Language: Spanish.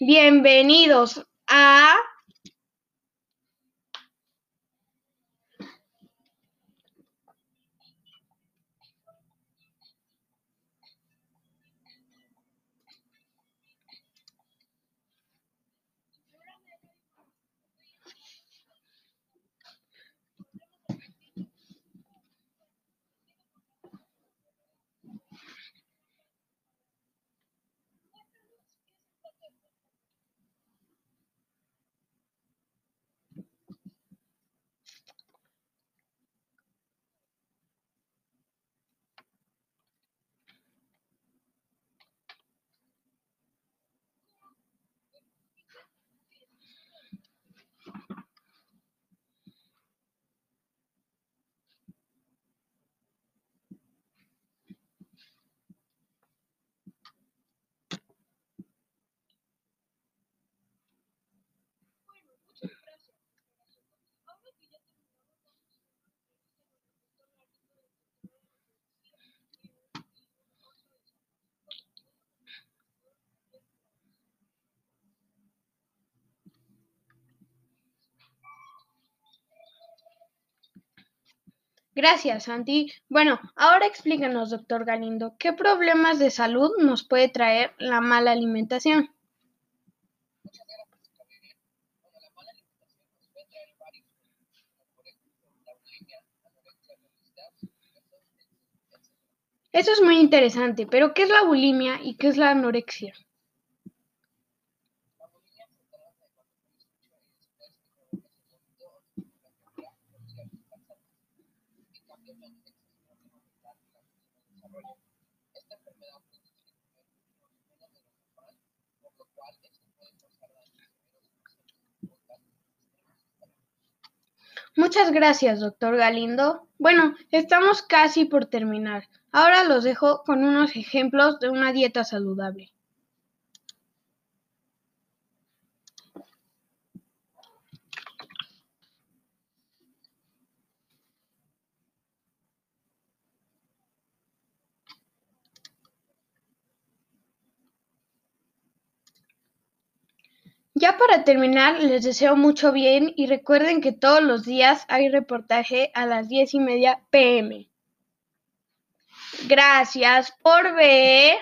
Bienvenidos a Gracias, Santi. Bueno, ahora explícanos, doctor Galindo, ¿qué problemas de salud nos puede traer la mala alimentación? Eso es muy interesante, pero ¿qué es la bulimia y qué es la anorexia? Muchas gracias, doctor Galindo. Bueno, estamos casi por terminar. Ahora los dejo con unos ejemplos de una dieta saludable. Ya para terminar, les deseo mucho bien y recuerden que todos los días hay reportaje a las diez y media pm. Gracias por ver.